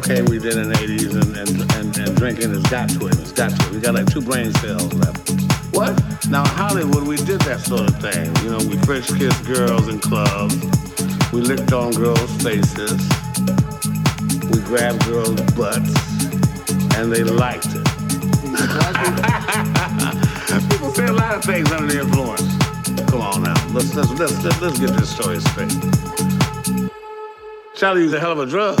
cocaine we did in the 80s and, and, and, and drinking has got to it. It's got to it. We got like two brain cells left. What? Now, in Hollywood, we did that sort of thing. You know, we French kissed girls in clubs. We licked on girls' faces. We grabbed girls' butts. And they liked it. People say a lot of things under the influence. Come on now. Let's, let's, let's, let's, get this story straight. Charlie was a hell of a drug.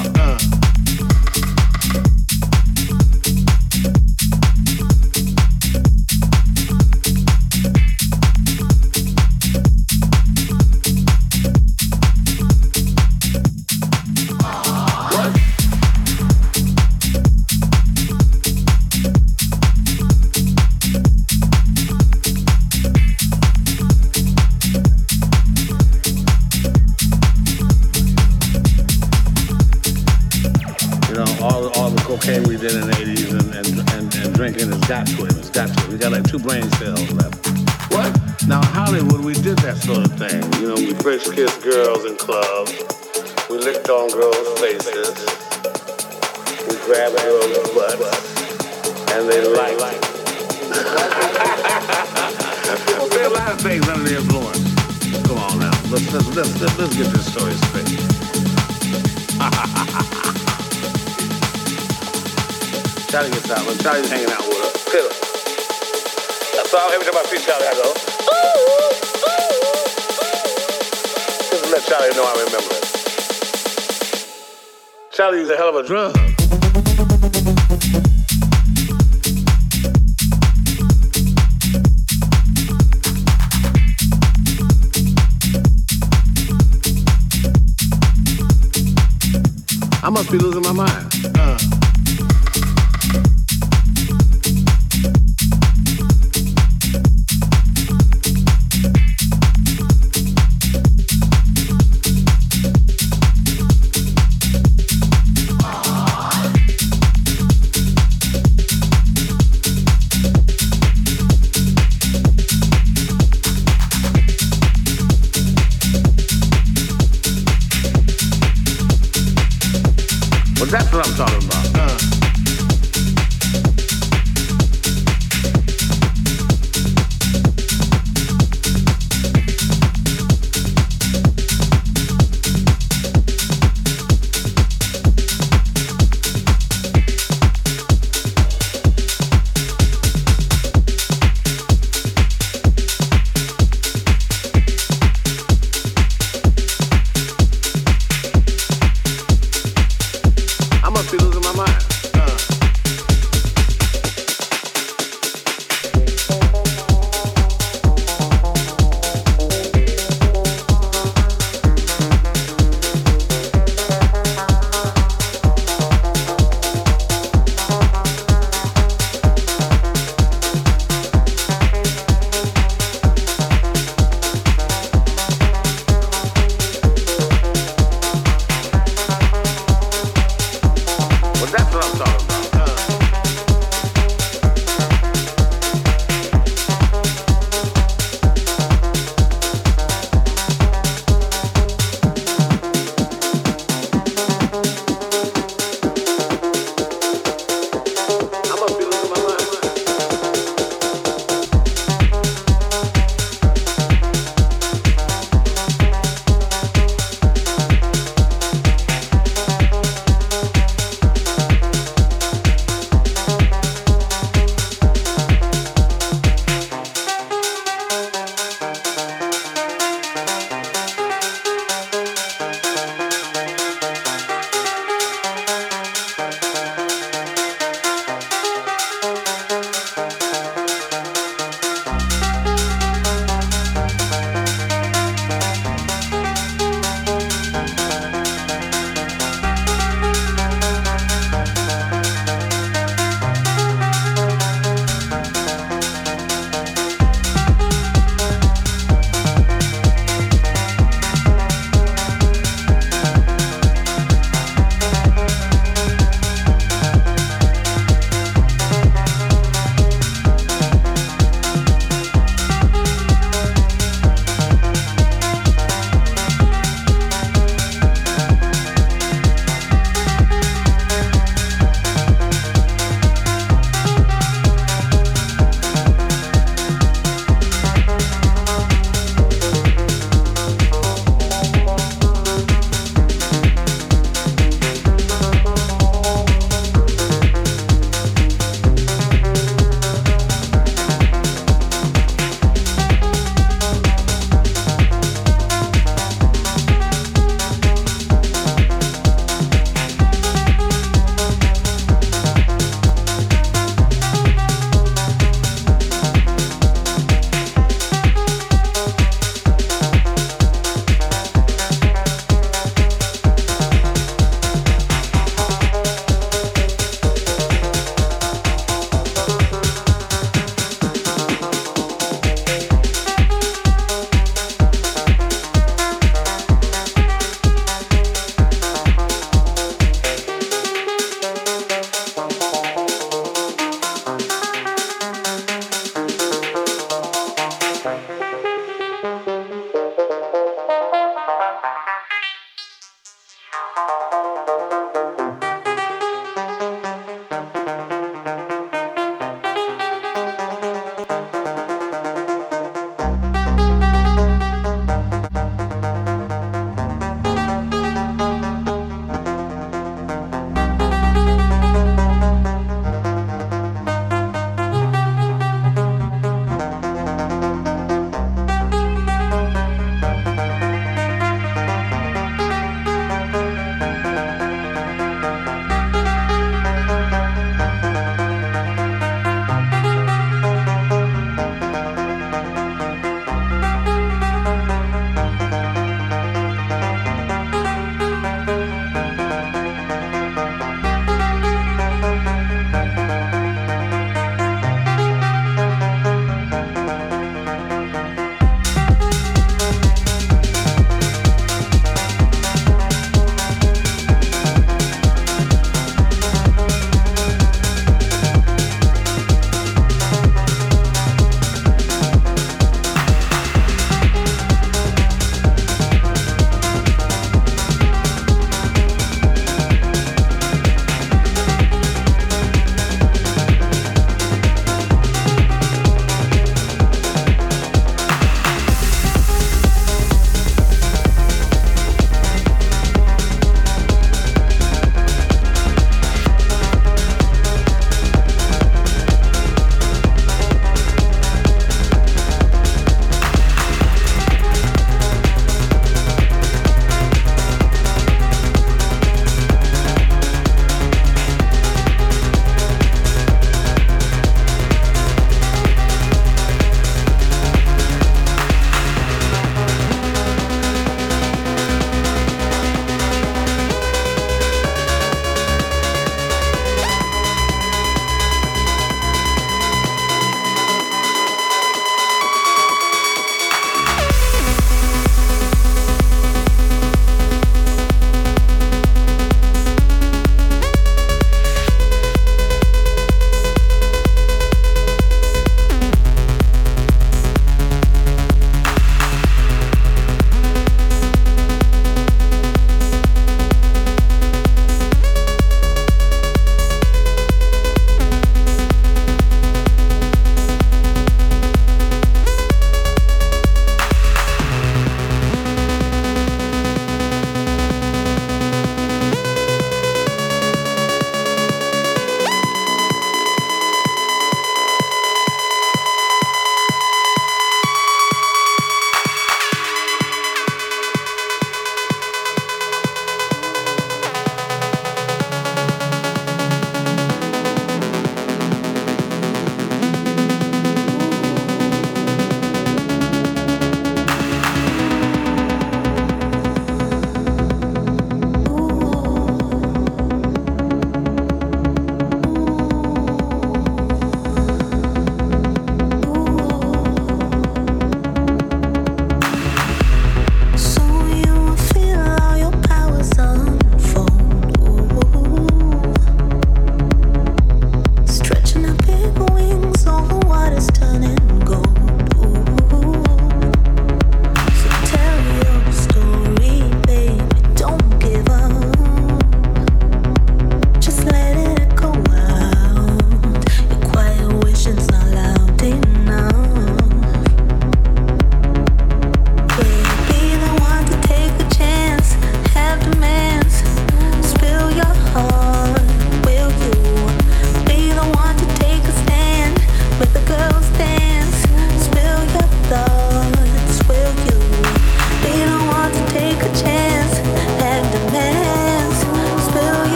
I must be losing my mind.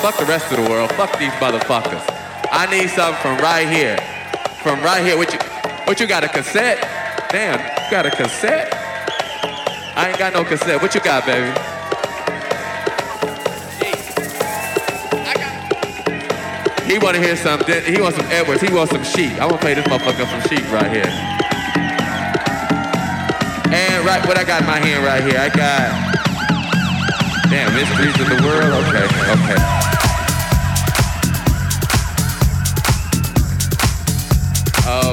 Fuck the rest of the world. Fuck these motherfuckers. I need something from right here. From right here. What you what you got a cassette? Damn, you got a cassette? I ain't got no cassette. What you got, baby? He wanna hear some he wants some Edwards, he wants some sheep. I wanna play this motherfucker some sheep right here. And right what I got in my hand right here, I got Damn, mysteries of the world? Okay, okay.